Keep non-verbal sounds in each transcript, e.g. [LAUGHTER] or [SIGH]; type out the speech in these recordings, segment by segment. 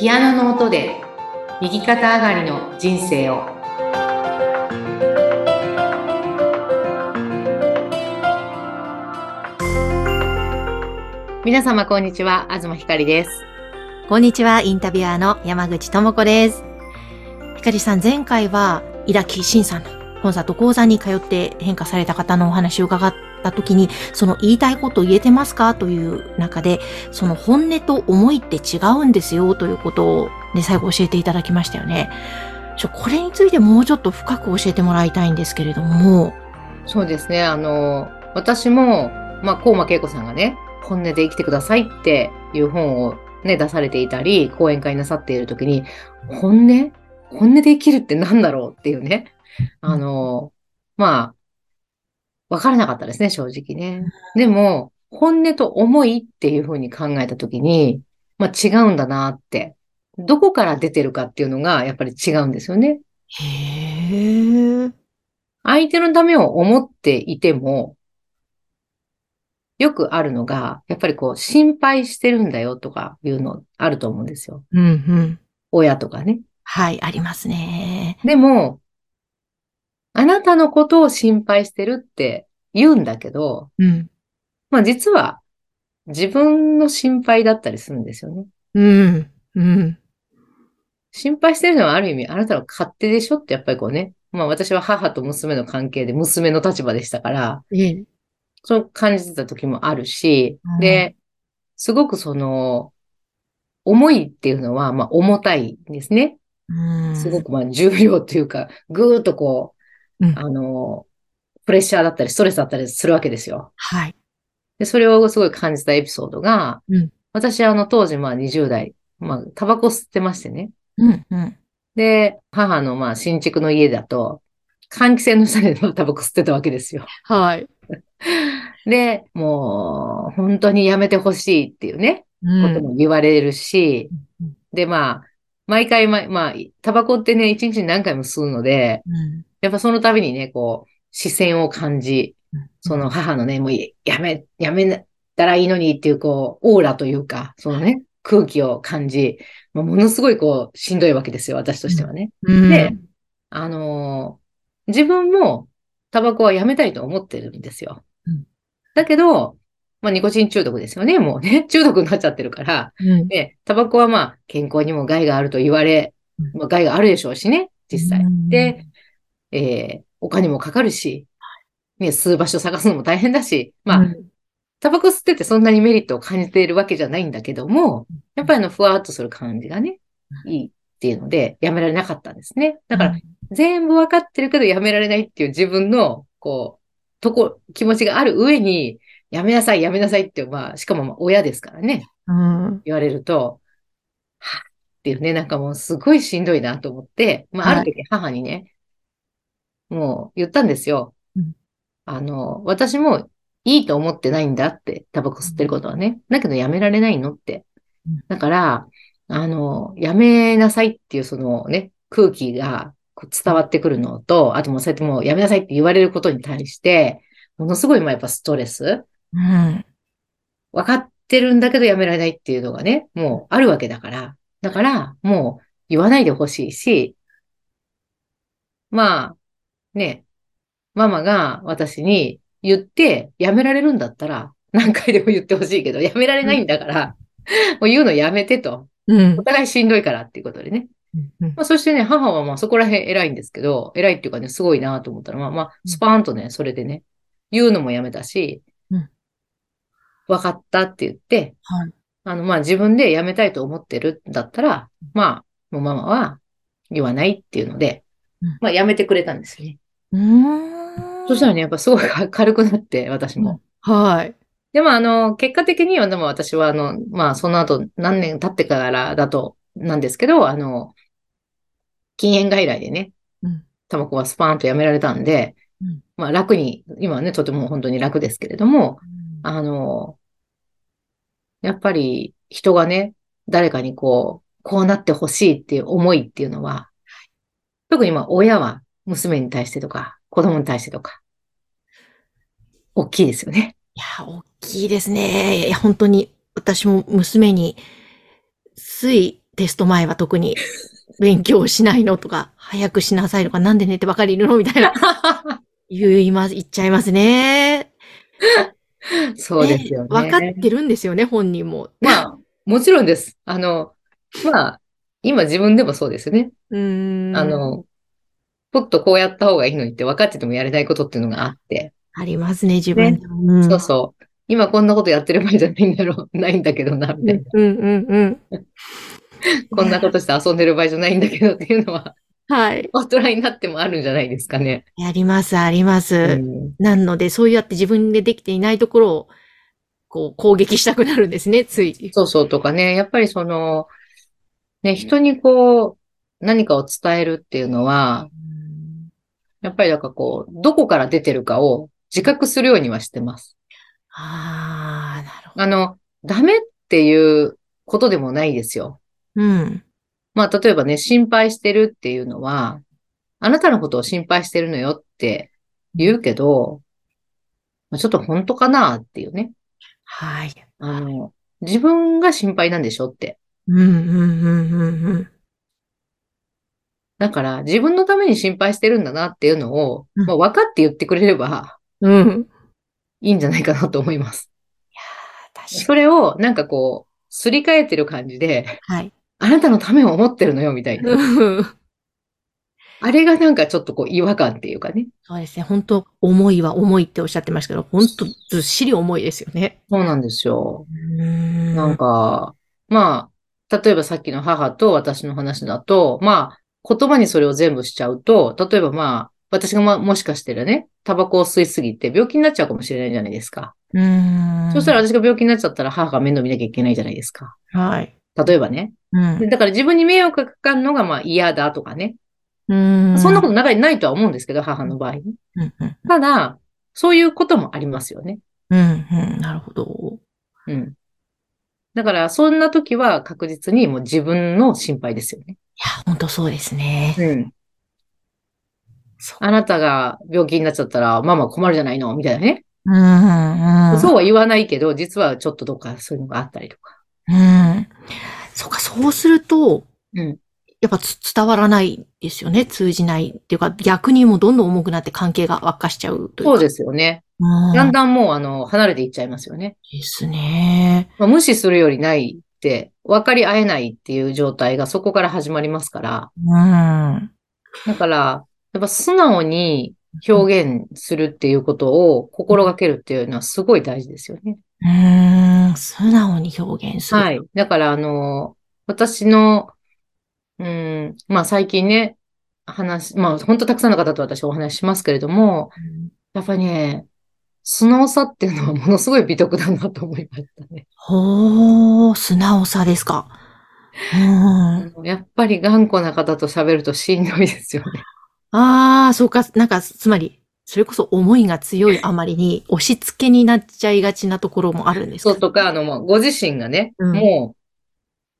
ピアノの音で右肩上がりの人生を。皆様こんにちは。東ひかりです。こんにちは、インタビュアーの山口智子です。ひかりさん、前回は、イラキシンさんのコンサート講座に通って変化された方のお話を伺った時に、その言いたいこと言えてますか？という中で、その本音と思いって違うんですよということをね、最後教えていただきましたよね。ちょ、これについてもうちょっと深く教えてもらいたいんですけれども。そうですねあの私もまあ高間恵子さんがね本音で生きてくださいっていう本をね出されていたり講演会なさっている時に本音？本音で生きるって何だろうっていうねあのまあわからなかったですね正直ねでも本音と思いっていうふうに考えた時にまあ違うんだなってどこから出てるかっていうのがやっぱり違うんですよねへー。相手のためを思っていても、よくあるのが、やっぱりこう、心配してるんだよとかいうのあると思うんですよ。うんうん。親とかね。はい、ありますね。でも、あなたのことを心配してるって言うんだけど、うん。まあ実は自分の心配だったりするんですよね。うん。うん。心配してるのはある意味あなたの勝手でしょってやっぱりこうね。まあ私は母と娘の関係で娘の立場でしたから、ええ。そう感じてた時もあるしうん、で、すごくその、重いっていうのは、まあ重たいんですね。うん。すごくまあ重量というか、ぐーっとこう、うんあの、プレッシャーだったりストレスだったりするわけですよ。はい。で、それをすごい感じたエピソードが、うん私あの当時まあ20代、まあタバコ吸ってましてね。うん。うん。で、母のまあ新築の家だと、換気扇の下で [LAUGHS] タバコ吸ってたわけですよ。はい。で、もう、本当にやめてほしいっていうね、うことも言われるし、うんで、まあ、毎回、ま、まあ、タバコってね、一日に何回も吸うので、うん。やっぱその度にね、こう、視線を感じ、その母のね、もうやめ、やめたらいいのにっていう、こう、オーラというか、そのね、空気を感じ、ものすごいこう、しんどいわけですよ、私としてはね。うん。であのー自分もタバコはやめたいと思ってるんですよ。うんだけど、まあ、ニコチン中毒ですよね。もうね、[LAUGHS] 中毒になっちゃってるから。うん。で、タバコはまあ、健康にも害があると言われ、うんまあ、害があるでしょうしね、実際う。んで、えーお金もかかるし、ね、吸う場所探すのも大変だし、まあ、うん。タバコ吸っててそんなにメリットを感じているわけじゃないんだけども、やっぱりあの、ふわーっとする感じがね、いいっていうので、やめられなかったんですね。だから、、全部わかってるけどやめられないっていう自分の、こう、とこ、気持ちがある上に、やめなさい、やめなさいって、まあ、しかもまあ親ですからね、うん。言われると、はぁっていうね、なんかもうすごいしんどいなと思って、まあ、あはい。る時母にね、もう言ったんですようん。あの、私もいいと思ってないんだって、タバコ吸ってることはね。だけどやめられないのってうん。だから、あの、やめなさいっていうそのね、空気が伝わってくるのと、あともうそうやってもうやめなさいって言われることに対して、ものすごいまあやっぱストレスうん。分かってるんだけどやめられないっていうのがね、もうあるわけだから。だから、もう言わないでほしいし、まあ、ね、ママが私に言ってやめられるんだったら何回でも言ってほしいけど、やめられないんだから、もう言うのやめてと。うんお。互いしんどいからっていうことでね。うんまあ、そしてね、母はまあそこら辺偉いんですけど、偉いっていうかね、すごいなと思ったのは、まあ、スパーンとね、それでね、言うのもやめたしうん、分かったって言って、はい。あの、まあ自分で辞めたいと思ってるんだったら、まあ、もうママは言わないっていうのでうん、まあ辞めてくれたんですよね。うーん。そしたらね、やっぱすごい軽くなって、私も。はい。でもあの、結果的には、でも私はあの、まあその後何年経ってからだと、なんですけど、あの、禁煙外来でねうん、タバコはスパーンとやめられたんでうん、まあ楽に、今はね、とても本当に楽ですけれども、あの、やっぱり人がね、誰かにこう、こうなってほしいっていう思いっていうのは、特にまあ親は娘に対してとか、子供に対してとか、大きいですよね。いや、大きいですね。いや、本当に、私も娘に、ついテスト前は特に [LAUGHS] 勉強しないのとか、早くしなさいとか、なんで寝てばかりいるのみたいな、[LAUGHS] 言います、言っちゃいますね。そうですよね。分かってるんですよね、本人も。まあ、もちろんです。あの、まあ、今自分でもそうですね。うーん。あ、の、ぽっとこうやった方がいいのにって分かっててもやれないことっていうのがあって。ありますね、自分でも。うんそうそう。今こんなことやってる場合じゃないんだろう、ないんだけどな、みたいな。うんうんうん。[LAUGHS] こんなことして遊んでる場合じゃないんだけどっていうのは、はい。大人になってもあるんじゃないですかね。あります、あります。うんなので、そうやって自分でできていないところを、こう、攻撃したくなるんですね、つい。そうそうとかね、やっぱりその、ね、人にこう、何かを伝えるっていうのは、やっぱりなんかこう、どこから出てるかを自覚するようにはしてます。ああ、なるほど。あの、ダメっていうことでもないですよ。うん。まあ、例えばね、心配してるっていうのは、あなたのことを心配してるのよって言うけど、まあちょっと本当かなっていうね。はい。あの、自分が心配なんでしょって。うん、うん、うん、うん、うん。だから、自分のために心配してるんだなっていうのを、うんまあ、分かって言ってくれればうん。いいんじゃないかなと思います。確かそれを、なんかこう、すり替えてる感じで、に。はい。あなたのためを思ってるのよ、みたいな。うんあれがなんかちょっとこう、違和感っていうかね。そうですね。本当重いは重いっておっしゃってましたけど、本当ずっしり重いですよね。そうなんですよ。うんなんか、まあ、例えばさっきの母と私の話だと、まあ、言葉にそれを全部しちゃうと、例えばまあ、私がまあもしかしてるね、タバコを吸いすぎて病気になっちゃうかもしれないじゃないですか。うん。そしたら私が病気になっちゃったら母が面倒見なきゃいけないじゃないですか。はい。例えばね。うんで。だから自分に迷惑がかかるのがまあ嫌だとかね。うん。そんなこと中にないとは思うんですけど、母の場合ね。うん、うん。ただ、そういうこともありますよね。うん、うん。なるほど。うん。だから、そんな時は確実にもう自分の心配ですよね。いや、本当そうですね。うん。あなたが病気になっちゃったら、ママ困るじゃないのみたいなね。うん、うん。そうは言わないけど、実はちょっとどっかそういうのがあったりとか。うん。そうか、そうすると、うん。やっぱつ伝わらないですよね。通じないっていうか、逆にもうどんどん重くなって関係が悪化しちゃうというか。そうですよね。うん。だんだんもう、あの、離れていっちゃいますよね。ですね。まあ、無視するよりない分かり合えないっていう状態がそこから始まりますから。うん。だから、やっぱ素直に表現するっていうことを心がけるっていうのはすごい大事ですよね。うん。素直に表現する。。はいい。だから、あの、私の、うん、まあ最近ね、話、まあ本当たくさんの方と私お話ししますけれども、やっぱりね、素直さっていうのはものすごい美徳だなと思いましたね。ほー、素直さですか。うん。やっぱり頑固な方と喋るとしんどいですよね。ああ、そうか、なんか、つまり、それこそ思いが強いあまりに押し付けになっちゃいがちなところもあるんですか？そうとか、あの、もうご自身がね、うんもう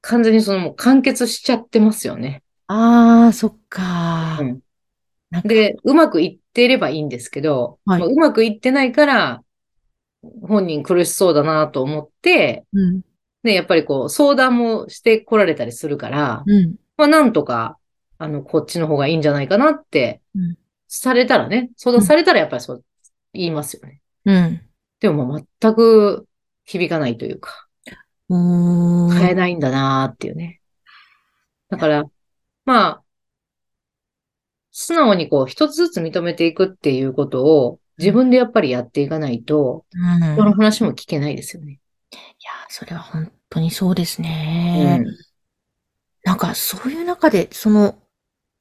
完全にそのもう完結しちゃってますよね。ああ、そっか。うんで、うまくいっていればいいんですけど、はいまあうまくいってないから、本人苦しそうだなと思って、うん。ね、やっぱりこう、相談もして来られたりするから、うん。まあなんとか、あの、こっちの方がいいんじゃないかなってうん、されたらね、相談されたらやっぱりそう言いますよね。うん。でも全く響かないというか、うーん。変えないんだなーっていうね。だから、まあ、素直にこう、一つずつ認めていくっていうことを自分でやっぱりやっていかないと、うん。人のい話も聞けないですよね。や、それは本当にそうですね。うんなんか、そういう中で、その、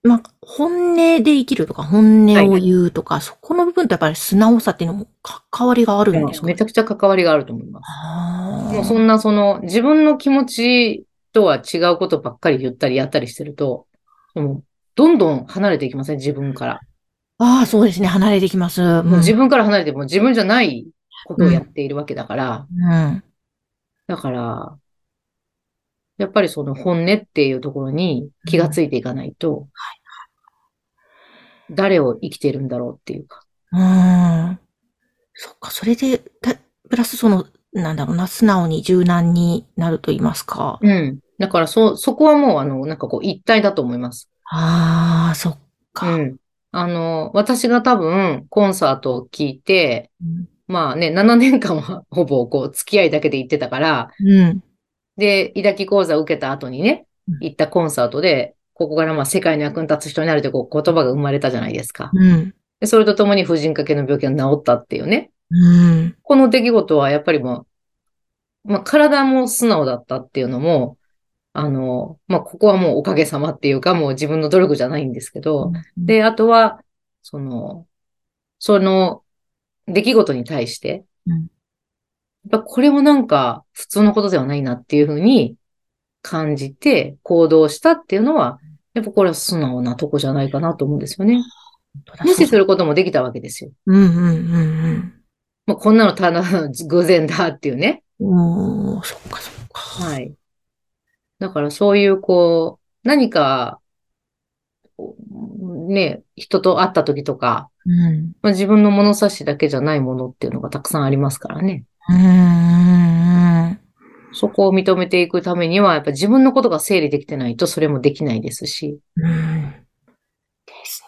まあ、本音で生きるとか、本音を言うとか、そこの部分とやっぱり素直さっていうのも関わりがあるんですかめちゃくちゃ関わりがあると思います。あもうそんなその自分の気持ちとは違うことばっかり言ったりやったりしてると、もうどんどん離れていきません、自分から。ああ、そうですね。離れてきます。うんもう自分から離れてもう自分じゃないことをやっているわけだから、うん。だから、やっぱりその本音っていうところに気がついていかないと、誰を生きているんだろうっていうか。うん。そっか、それで、たプラスその、なんだろうな、素直に柔軟になると言いますか。うん。だからそ、そこはもう、あの、なんかこう、一体だと思います。ああ、そっか。うん。あの、私が多分、コンサートを聞いて、うん。まあね、7年間は [LAUGHS] ほぼこう、付き合いだけで行ってたから、うん。で、抱き講座を受けた後にねうん、行ったコンサートで、ここからまあ世界の役に立つ人になるというこう言葉が生まれたじゃないですか。うん。でそれとともに婦人科系の病気が治ったっていうね。うん。この出来事はやっぱりもう、まあ体も素直だったっていうのも、あの、まあここはもうおかげさまっていうかもう自分の努力じゃないんですけど、で、あとは、その、その出来事に対して、うんやっぱこれはなんか普通のことではないなっていうふうに感じて行動したっていうのは、やっぱこれは素直なとこじゃないかなと思うんですよね。無視することもできたわけですよ。うんうんうんまあ、こんなのただの偶然だっていうね。うん。そっかそっか。はい。だからそういうこう、何か、ね、人と会った時とか、うん。まあ、自分の物差しだけじゃないものっていうのがたくさんありますからね。うん。そこを認めていくためには、やっぱ自分のことが整理できてないとそれもできないですし。うん。です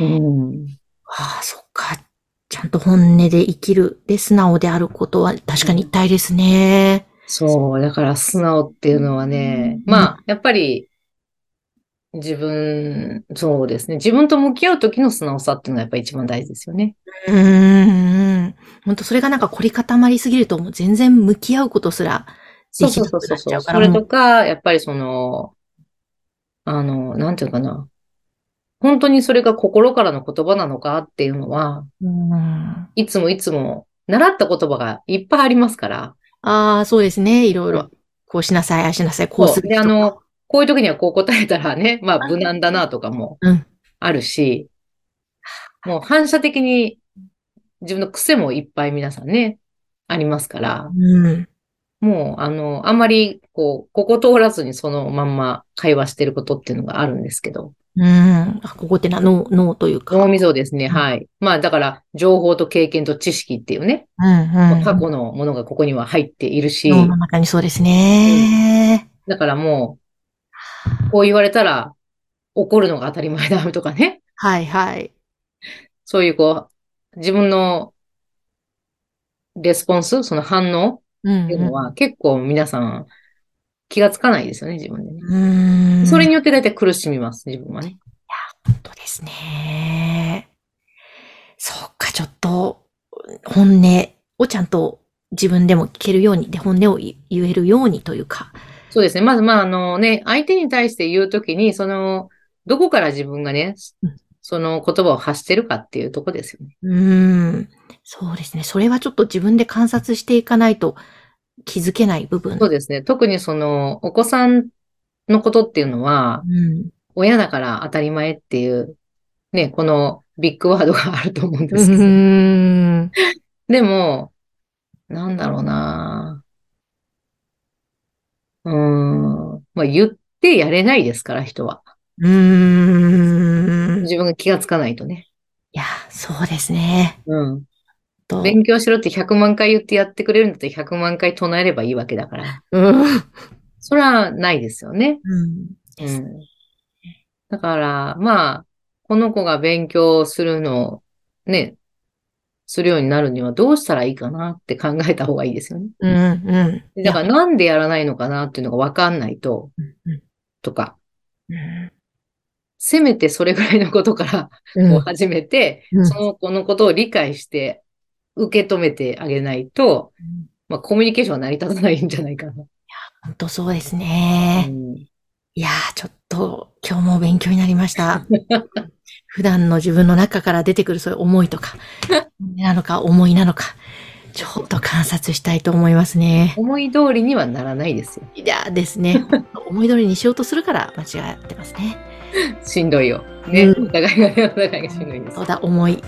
ね。うん。ああ、そっか。ちゃんと本音で生きる。で、素直であることは確かに一体ですね。そう、だから素直っていうのはね、うんまあ、やっぱり、自分、そうですね。自分と向き合う時の素直さっていうのがやっぱり一番大事ですよね。うん。本当それがなんか凝り固まりすぎるともう全然向き合うことすらそうできなくなっそうそうそう。ちゃうから。それとか、やっぱりその、あの、なんていうかな。本当にそれが心からの言葉なのかっていうのは、うんいつもいつも習った言葉がいっぱいありますから。ああ、そうですね。いろいろ。こうしなさい、ああしなさい、こうするとか。あの、こういう時にはこう答えたらね、[LAUGHS] まあ無難だなとかもうんあるし、もう反射的に自分の癖もいっぱい皆さんね、ありますから、うん。もうあの、あんまりこう、ここ通らずにそのまんま会話してることっていうのがあるんですけど、うん。あ、ここってな、脳、脳というか。脳みそですね、うんはい。まあだから、情報と経験と知識っていうね、うんうん。過去のものがここには入っているし、脳の中にそうですね。だからもう、こう言われたら怒るのが当たり前だとかね。はいはい。そういうこう、自分のレスポンス、その反応うんっていうのは結構皆さん気がつかないですよね、自分でね。うん。それによって大体苦しみます、自分はね。本当ですね。そっか、ちょっと、本音をちゃんと自分でも聞けるように、で、本音を言言えるようにというか。そうですね。まず、まあ、あのね、相手に対して言うときに、その、どこから自分がねうん、その言葉を発してるかっていうとこですよね。うん。そうですね。それはちょっと自分で観察していかないと気づけない部分。そうですね。特にその、お子さんのことっていうのは、うん。親だから当たり前っていう、ね、このビッグワードがあると思うんでうすけど。ん。でも、なんだろうなうーん。まあ、言ってやれないですから、人は。うん。い自分が気がつかないとね。や、そうですね。うん。と勉強しろって100万回言ってやってくれるんだったら100万回唱えればいいわけだから。うん。それはないですよね。うん。うん。だから、まあ、この子が勉強するのをね、するようになるにはどうしたらいいかなって考えた方がいいですよね。うん。うん。でだからなんでやらないのかなっていうのがわかんないと、うんとか、うんせめてそれぐらいのことからうんこう始めて、うんその子のことを理解して受け止めてあげないと、まあコミュニケーションは成り立たないんじゃないかな。本当そうですね。うんいやー、ちょっと今日も勉強になりました。[LAUGHS] 普段の自分の中から出てくるそういう思いとか、なのか思いなのか、ちょっと観察したいと思いますね。思い通りにはならないですよ。いやーですね。思い通りにしようとするから間違ってますね。[LAUGHS] しんどいよ。ね。うんお互いがね、お互いがしんどいですそう。だ、思い。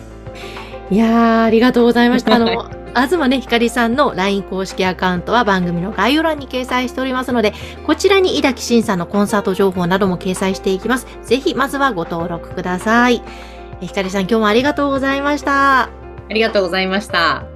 いやー、ありがとうございました。[LAUGHS] あの、東ね、ひかりさんの LINE 公式アカウントは番組の概要欄に掲載しておりますので、こちらに井崎慎さんのコンサート情報なども掲載していきます。ぜひ、まずはご登録ください。えひかりさん、今日もありがとうございました。ありがとうございました。